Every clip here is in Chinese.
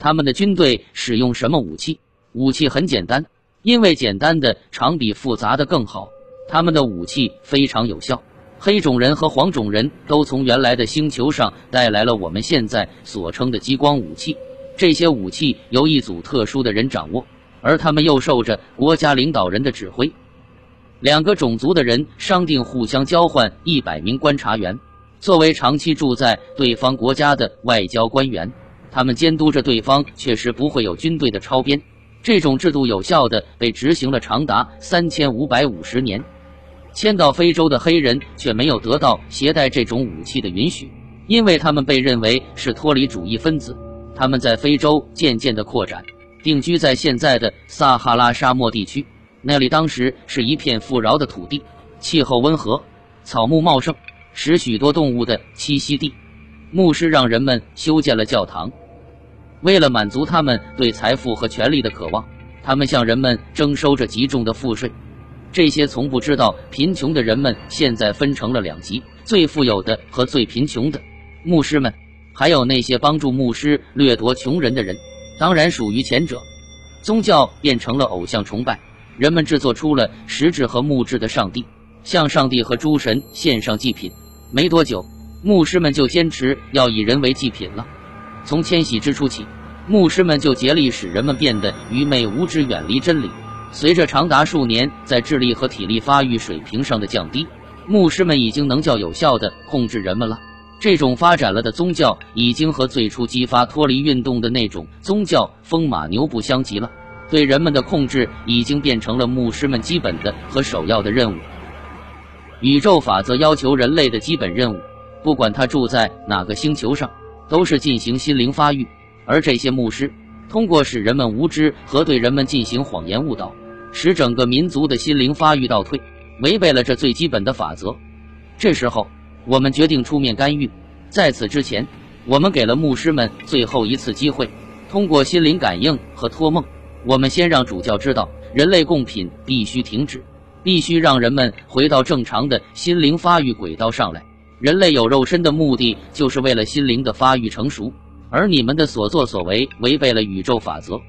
他们的军队使用什么武器？武器很简单，因为简单的常比复杂的更好。他们的武器非常有效。黑种人和黄种人都从原来的星球上带来了我们现在所称的激光武器。这些武器由一组特殊的人掌握，而他们又受着国家领导人的指挥。两个种族的人商定互相交换一百名观察员，作为长期住在对方国家的外交官员，他们监督着对方确实不会有军队的超编。这种制度有效的被执行了长达三千五百五十年。迁到非洲的黑人却没有得到携带这种武器的允许，因为他们被认为是脱离主义分子。他们在非洲渐渐的扩展，定居在现在的撒哈拉沙漠地区。那里当时是一片富饶的土地，气候温和，草木茂盛，使许多动物的栖息地。牧师让人们修建了教堂，为了满足他们对财富和权力的渴望，他们向人们征收着极重的赋税。这些从不知道贫穷的人们现在分成了两极：最富有的和最贫穷的牧师们，还有那些帮助牧师掠夺穷人的人，当然属于前者。宗教变成了偶像崇拜。人们制作出了石质和木质的上帝，向上帝和诸神献上祭品。没多久，牧师们就坚持要以人为祭品了。从迁徙之初起，牧师们就竭力使人们变得愚昧无知，远离真理。随着长达数年在智力和体力发育水平上的降低，牧师们已经能较有效地控制人们了。这种发展了的宗教已经和最初激发脱离运动的那种宗教风马牛不相及了。对人们的控制已经变成了牧师们基本的和首要的任务。宇宙法则要求人类的基本任务，不管他住在哪个星球上，都是进行心灵发育。而这些牧师通过使人们无知和对人们进行谎言误导，使整个民族的心灵发育倒退，违背了这最基本的法则。这时候，我们决定出面干预。在此之前，我们给了牧师们最后一次机会，通过心灵感应和托梦。我们先让主教知道，人类贡品必须停止，必须让人们回到正常的心灵发育轨道上来。人类有肉身的目的，就是为了心灵的发育成熟，而你们的所作所为违背了宇宙法则。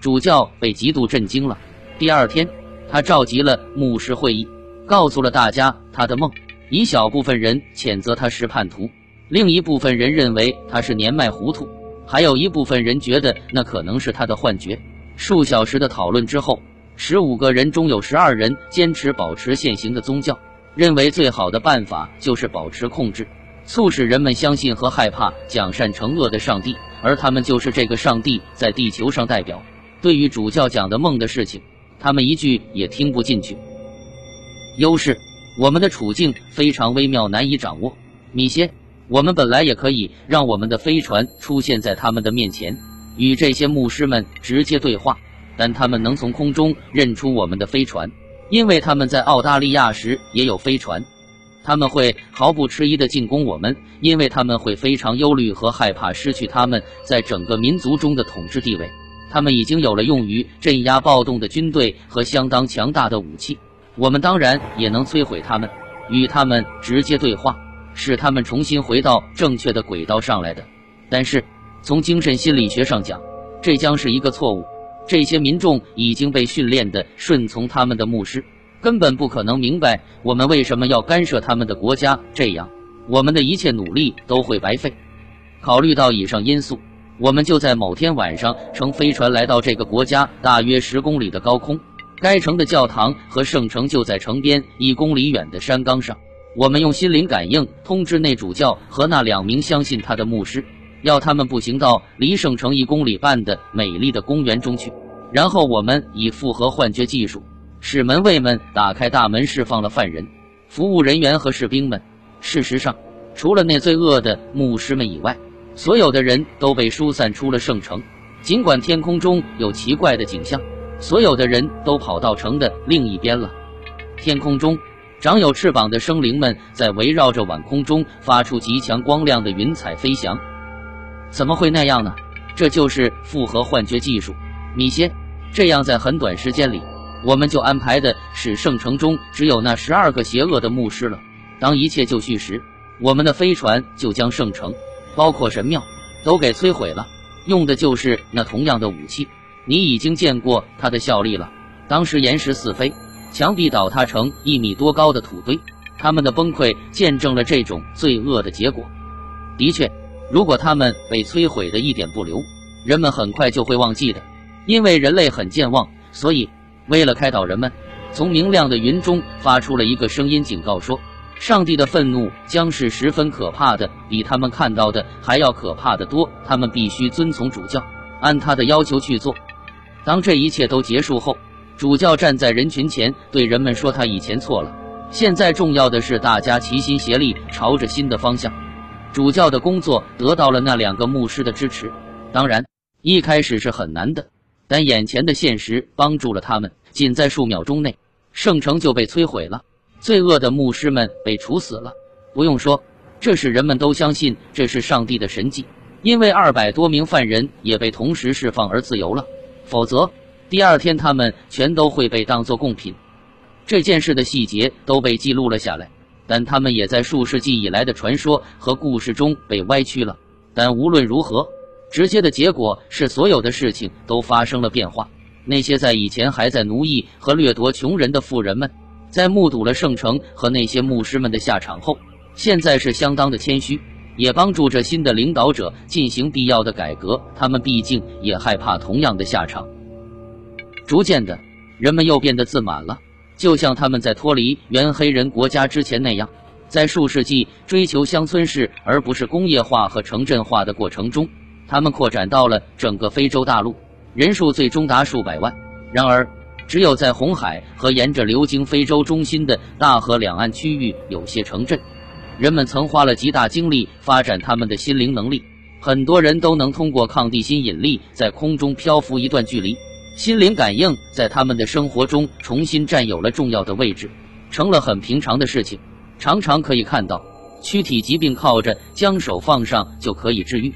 主教被极度震惊了。第二天，他召集了牧师会议，告诉了大家他的梦。一小部分人谴责他是叛徒，另一部分人认为他是年迈糊涂，还有一部分人觉得那可能是他的幻觉。数小时的讨论之后，十五个人中有十二人坚持保持现行的宗教，认为最好的办法就是保持控制，促使人们相信和害怕讲善惩恶的上帝，而他们就是这个上帝在地球上代表。对于主教讲的梦的事情，他们一句也听不进去。优势，我们的处境非常微妙，难以掌握。米歇，我们本来也可以让我们的飞船出现在他们的面前。与这些牧师们直接对话，但他们能从空中认出我们的飞船，因为他们在澳大利亚时也有飞船。他们会毫不迟疑地进攻我们，因为他们会非常忧虑和害怕失去他们在整个民族中的统治地位。他们已经有了用于镇压暴动的军队和相当强大的武器。我们当然也能摧毁他们，与他们直接对话，使他们重新回到正确的轨道上来的。但是。从精神心理学上讲，这将是一个错误。这些民众已经被训练的顺从他们的牧师，根本不可能明白我们为什么要干涉他们的国家。这样，我们的一切努力都会白费。考虑到以上因素，我们就在某天晚上乘飞船来到这个国家大约十公里的高空。该城的教堂和圣城就在城边一公里远的山岗上。我们用心灵感应通知那主教和那两名相信他的牧师。要他们步行到离圣城一公里半的美丽的公园中去，然后我们以复合幻觉技术使门卫们打开大门，释放了犯人、服务人员和士兵们。事实上，除了那罪恶的牧师们以外，所有的人都被疏散出了圣城。尽管天空中有奇怪的景象，所有的人都跑到城的另一边了。天空中长有翅膀的生灵们在围绕着晚空中发出极强光亮的云彩飞翔。怎么会那样呢？这就是复合幻觉技术，米歇。这样，在很短时间里，我们就安排的使圣城中只有那十二个邪恶的牧师了。当一切就绪时，我们的飞船就将圣城，包括神庙，都给摧毁了。用的就是那同样的武器。你已经见过它的效力了。当时岩石四飞，墙壁倒塌成一米多高的土堆，他们的崩溃见证了这种罪恶的结果。的确，如果他们被摧毁的一点不留，人们很快就会忘记的。因为人类很健忘，所以为了开导人们，从明亮的云中发出了一个声音，警告说：上帝的愤怒将是十分可怕的，比他们看到的还要可怕的多。他们必须遵从主教，按他的要求去做。当这一切都结束后，主教站在人群前，对人们说：“他以前错了，现在重要的是大家齐心协力，朝着新的方向。”主教的工作得到了那两个牧师的支持。当然，一开始是很难的。但眼前的现实帮助了他们，仅在数秒钟内，圣城就被摧毁了，罪恶的牧师们被处死了。不用说，这使人们都相信这是上帝的神迹，因为二百多名犯人也被同时释放而自由了。否则，第二天他们全都会被当作贡品。这件事的细节都被记录了下来，但他们也在数世纪以来的传说和故事中被歪曲了。但无论如何。直接的结果是，所有的事情都发生了变化。那些在以前还在奴役和掠夺穷人的富人们，在目睹了圣城和那些牧师们的下场后，现在是相当的谦虚，也帮助着新的领导者进行必要的改革。他们毕竟也害怕同样的下场。逐渐的，人们又变得自满了，就像他们在脱离原黑人国家之前那样，在数世纪追求乡村式而不是工业化和城镇化的过程中。他们扩展到了整个非洲大陆，人数最终达数百万。然而，只有在红海和沿着流经非洲中心的大河两岸区域有些城镇，人们曾花了极大精力发展他们的心灵能力。很多人都能通过抗地心引力在空中漂浮一段距离，心灵感应在他们的生活中重新占有了重要的位置，成了很平常的事情。常常可以看到，躯体疾病靠着将手放上就可以治愈。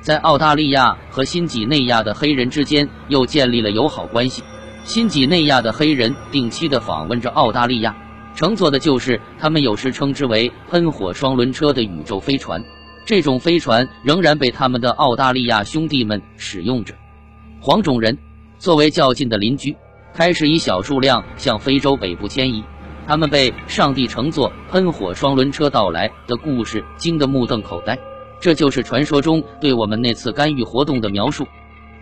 在澳大利亚和新几内亚的黑人之间又建立了友好关系。新几内亚的黑人定期地访问着澳大利亚，乘坐的就是他们有时称之为“喷火双轮车”的宇宙飞船。这种飞船仍然被他们的澳大利亚兄弟们使用着。黄种人作为较近的邻居，开始以小数量向非洲北部迁移。他们被上帝乘坐喷火双轮车到来的故事惊得目瞪口呆。这就是传说中对我们那次干预活动的描述。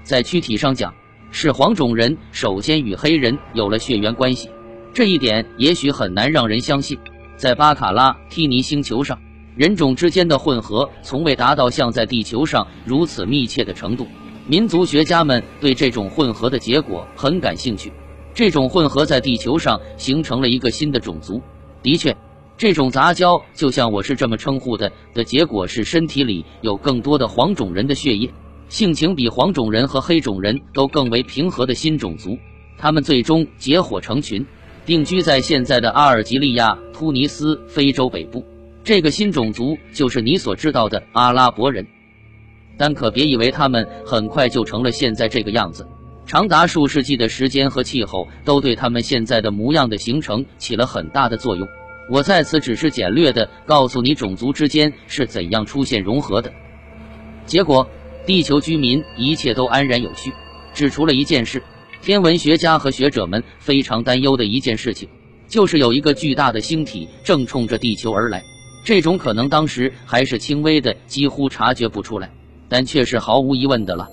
在躯体上讲，是黄种人首先与黑人有了血缘关系。这一点也许很难让人相信。在巴卡拉提尼星球上，人种之间的混合从未达到像在地球上如此密切的程度。民族学家们对这种混合的结果很感兴趣。这种混合在地球上形成了一个新的种族。的确。这种杂交，就像我是这么称呼的，的结果是身体里有更多的黄种人的血液，性情比黄种人和黑种人都更为平和的新种族。他们最终结伙成群，定居在现在的阿尔及利亚、突尼斯、非洲北部。这个新种族就是你所知道的阿拉伯人。但可别以为他们很快就成了现在这个样子，长达数世纪的时间和气候都对他们现在的模样的形成起了很大的作用。我在此只是简略的告诉你种族之间是怎样出现融合的，结果地球居民一切都安然有序，只除了一件事，天文学家和学者们非常担忧的一件事情，就是有一个巨大的星体正冲着地球而来。这种可能当时还是轻微的，几乎察觉不出来，但却是毫无疑问的了。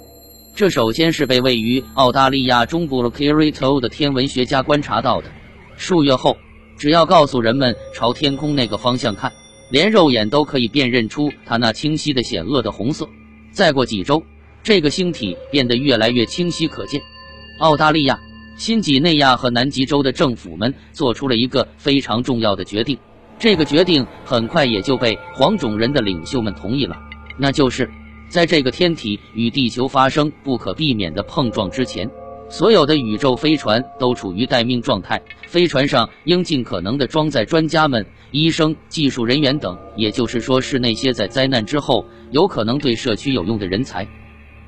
这首先是被位于澳大利亚中部的 k i r i t o 的天文学家观察到的，数月后。只要告诉人们朝天空那个方向看，连肉眼都可以辨认出它那清晰的险恶的红色。再过几周，这个星体变得越来越清晰可见。澳大利亚、新几内亚和南极洲的政府们做出了一个非常重要的决定，这个决定很快也就被黄种人的领袖们同意了，那就是在这个天体与地球发生不可避免的碰撞之前。所有的宇宙飞船都处于待命状态，飞船上应尽可能的装载专家们、医生、技术人员等，也就是说，是那些在灾难之后有可能对社区有用的人才。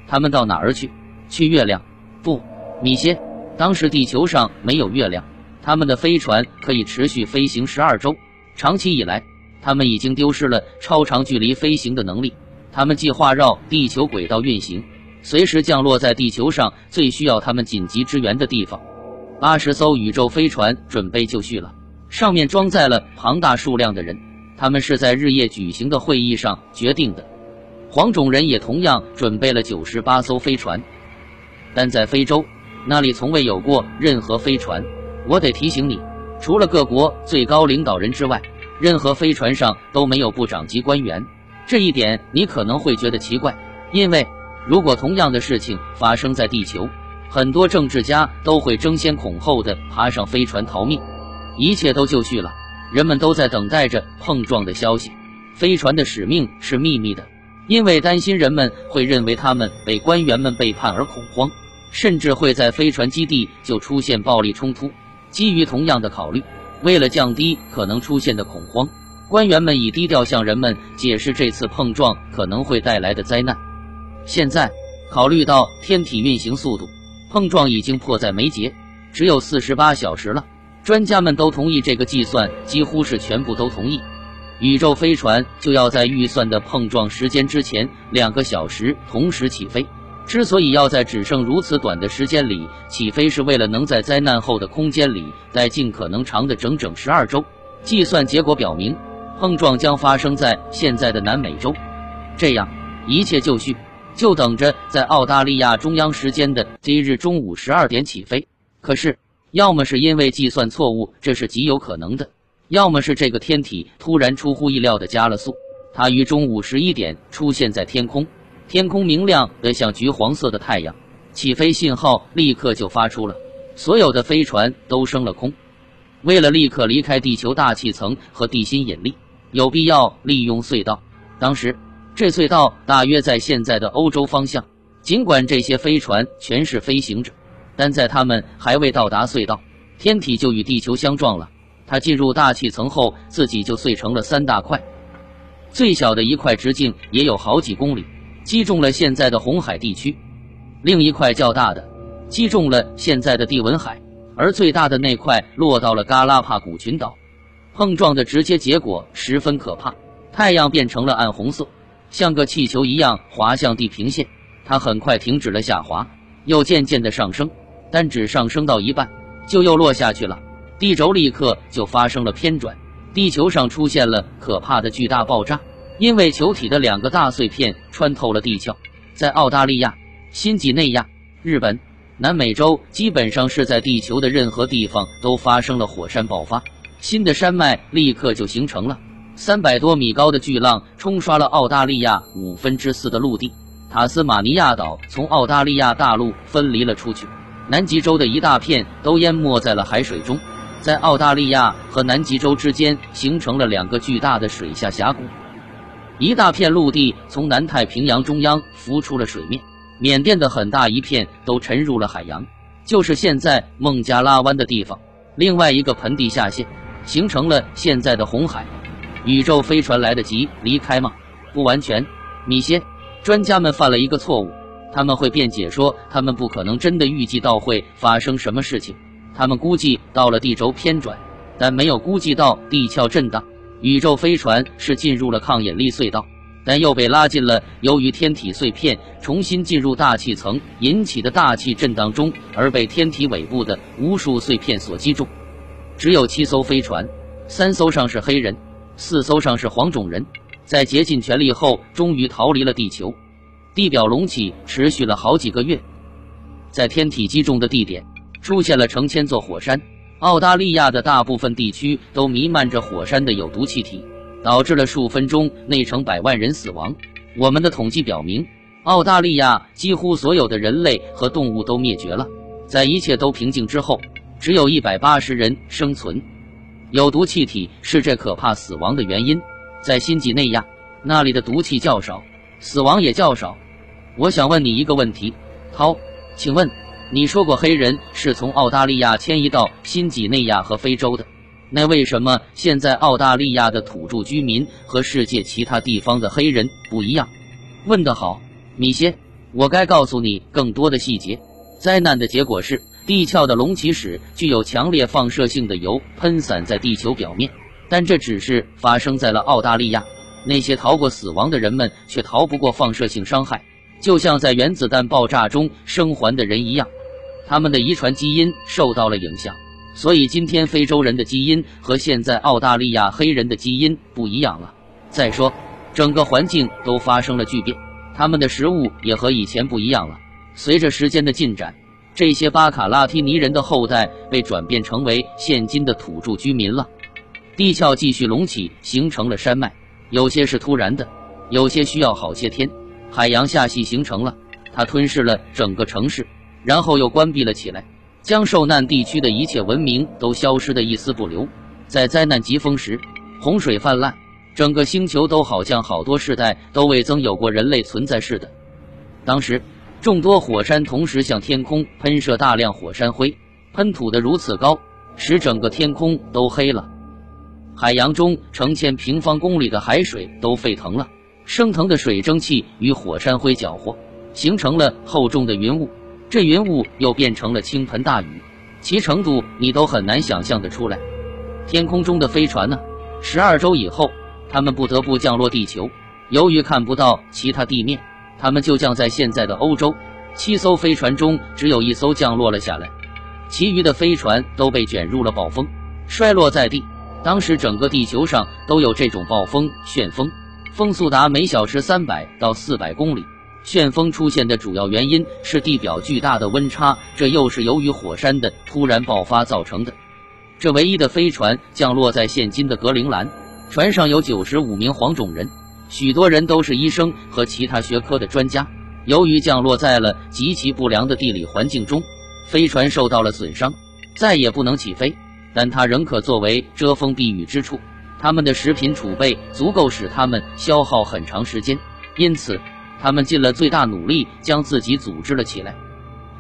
他们到哪儿去？去月亮？不，米歇。当时地球上没有月亮，他们的飞船可以持续飞行十二周。长期以来，他们已经丢失了超长距离飞行的能力。他们计划绕地球轨道运行。随时降落在地球上最需要他们紧急支援的地方。八十艘宇宙飞船准备就绪了，上面装载了庞大数量的人。他们是在日夜举行的会议上决定的。黄种人也同样准备了九十八艘飞船，但在非洲那里从未有过任何飞船。我得提醒你，除了各国最高领导人之外，任何飞船上都没有部长级官员。这一点你可能会觉得奇怪，因为如果同样的事情发生在地球，很多政治家都会争先恐后的爬上飞船逃命。一切都就绪了，人们都在等待着碰撞的消息。飞船的使命是秘密的，因为担心人们会认为他们被官员们背叛而恐慌，甚至会在飞船基地就出现暴力冲突。基于同样的考虑，为了降低可能出现的恐慌，官员们以低调向人们解释这次碰撞可能会带来的灾难。现在，考虑到天体运行速度，碰撞已经迫在眉睫，只有四十八小时了。专家们都同意这个计算，几乎是全部都同意。宇宙飞船就要在预算的碰撞时间之前两个小时同时起飞。之所以要在只剩如此短的时间里起飞，是为了能在灾难后的空间里待尽可能长的整整十二周。计算结果表明，碰撞将发生在现在的南美洲。这样一切就绪，就等着在澳大利亚中央时间的今日中午十二点起飞。可是，要么是因为计算错误，这是极有可能的；要么是这个天体突然出乎意料的加了速，它于中午十一点出现在天空。天空明亮的像橘黄色的太阳，起飞信号立刻就发出了，所有的飞船都升了空。为了立刻离开地球大气层和地心引力，有必要利用隧道。当时这隧道大约在现在的欧洲方向。尽管这些飞船全是飞行者，但在他们还未到达隧道，天体就与地球相撞了。它进入大气层后，自己就碎成了三大块，最小的一块直径也有好几公里。击中了现在的红海地区，另一块较大的击中了现在的地文海，而最大的那块落到了嘎拉帕古群岛。碰撞的直接结果十分可怕，太阳变成了暗红色，像个气球一样滑向地平线。它很快停止了下滑，又渐渐的上升，但只上升到一半就又落下去了。地轴立刻就发生了偏转，地球上出现了可怕的巨大爆炸。因为球体的两个大碎片穿透了地壳，在澳大利亚、新几内亚、日本、南美洲，基本上是在地球的任何地方都发生了火山爆发，新的山脉立刻就形成了。三百多米高的巨浪冲刷了澳大利亚五分之四的陆地，塔斯马尼亚岛从澳大利亚大陆分离了出去，南极洲的一大片都淹没在了海水中，在澳大利亚和南极洲之间形成了两个巨大的水下峡谷。一大片陆地从南太平洋中央浮出了水面，缅甸的很大一片都沉入了海洋，就是现在孟加拉湾的地方。另外一个盆地下陷，形成了现在的红海。宇宙飞船来得及离开吗？不完全。米歇，专家们犯了一个错误，他们会辩解说他们不可能真的预计到会发生什么事情。他们估计到了地轴偏转，但没有估计到地壳震荡。宇宙飞船是进入了抗引力隧道，但又被拉进了由于天体碎片重新进入大气层引起的大气震荡中，而被天体尾部的无数碎片所击中。只有七艘飞船，三艘上是黑人，四艘上是黄种人，在竭尽全力后，终于逃离了地球。地表隆起持续了好几个月，在天体击中的地点出现了成千座火山。澳大利亚的大部分地区都弥漫着火山的有毒气体，导致了数分钟内成百万人死亡。我们的统计表明，澳大利亚几乎所有的人类和动物都灭绝了。在一切都平静之后，只有一百八十人生存。有毒气体是这可怕死亡的原因。在新几内亚，那里的毒气较少，死亡也较少。我想问你一个问题，涛，请问。你说过黑人是从澳大利亚迁移到新几内亚和非洲的，那为什么现在澳大利亚的土著居民和世界其他地方的黑人不一样？问得好，米歇，我该告诉你更多的细节。灾难的结果是，地壳的隆起使具有强烈放射性的油喷散在地球表面，但这只是发生在了澳大利亚。那些逃过死亡的人们却逃不过放射性伤害。就像在原子弹爆炸中生还的人一样，他们的遗传基因受到了影响。所以今天非洲人的基因和现在澳大利亚黑人的基因不一样了。再说，整个环境都发生了巨变，他们的食物也和以前不一样了。随着时间的进展，这些巴卡拉提尼人的后代被转变成为现今的土著居民了。地壳继续隆起，形成了山脉，有些是突然的，有些需要好些天。海洋下系形成了，它吞噬了整个城市，然后又关闭了起来。将受难地区的一切文明都消失的一丝不留。在灾难疾风时，洪水泛滥，整个星球都好像好多世代都未曾有过人类存在似的。当时，众多火山同时向天空喷射大量火山灰，喷吐的如此高，使整个天空都黑了。海洋中成千平方公里的海水都沸腾了，升腾的水蒸气与火山灰搅和，形成了厚重的云雾。这云雾又变成了倾盆大雨，其程度你都很难想象的出来。天空中的飞船呢？十二周以后，他们不得不降落地球。由于看不到其他地面，他们就降在现在的欧洲。七艘飞船中只有一艘降落了下来，其余的飞船都被卷入了暴风，摔落在地。当时整个地球上都有这种暴风旋风，风速达每小时三百到四百公里。旋风出现的主要原因是地表巨大的温差，这又是由于火山的突然爆发造成的。这唯一的飞船降落在现今的格陵兰，船上有九十五名黄种人，许多人都是医生和其他学科的专家。由于降落在了极其不良的地理环境中，飞船受到了损伤，再也不能起飞，但它仍可作为遮风避雨之处。他们的食品储备足够使他们消耗很长时间，因此。他们尽了最大努力将自己组织了起来。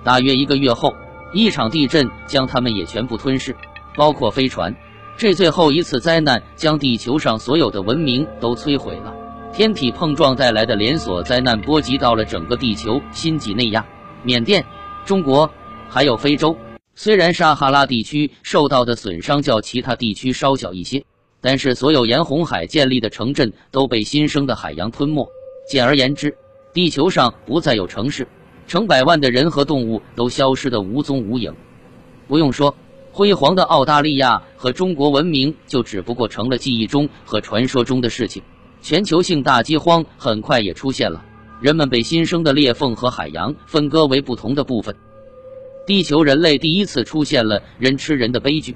大约一个月后，一场地震将他们也全部吞噬，包括飞船。这最后一次灾难将地球上所有的文明都摧毁了。天体碰撞带来的连锁灾难波及到了整个地球：新几内亚、缅甸、中国，还有非洲。虽然撒哈拉地区受到的损伤较其他地区稍小一些，但是所有沿红海建立的城镇都被新生的海洋吞没。简而言之，地球上不再有城市，成百万的人和动物都消失得无踪无影。不用说，辉煌的澳大利亚和中国文明就只不过成了记忆中和传说中的事情。全球性大饥荒很快也出现了，人们被新生的裂缝和海洋分割为不同的部分。地球人类第一次出现了人吃人的悲剧。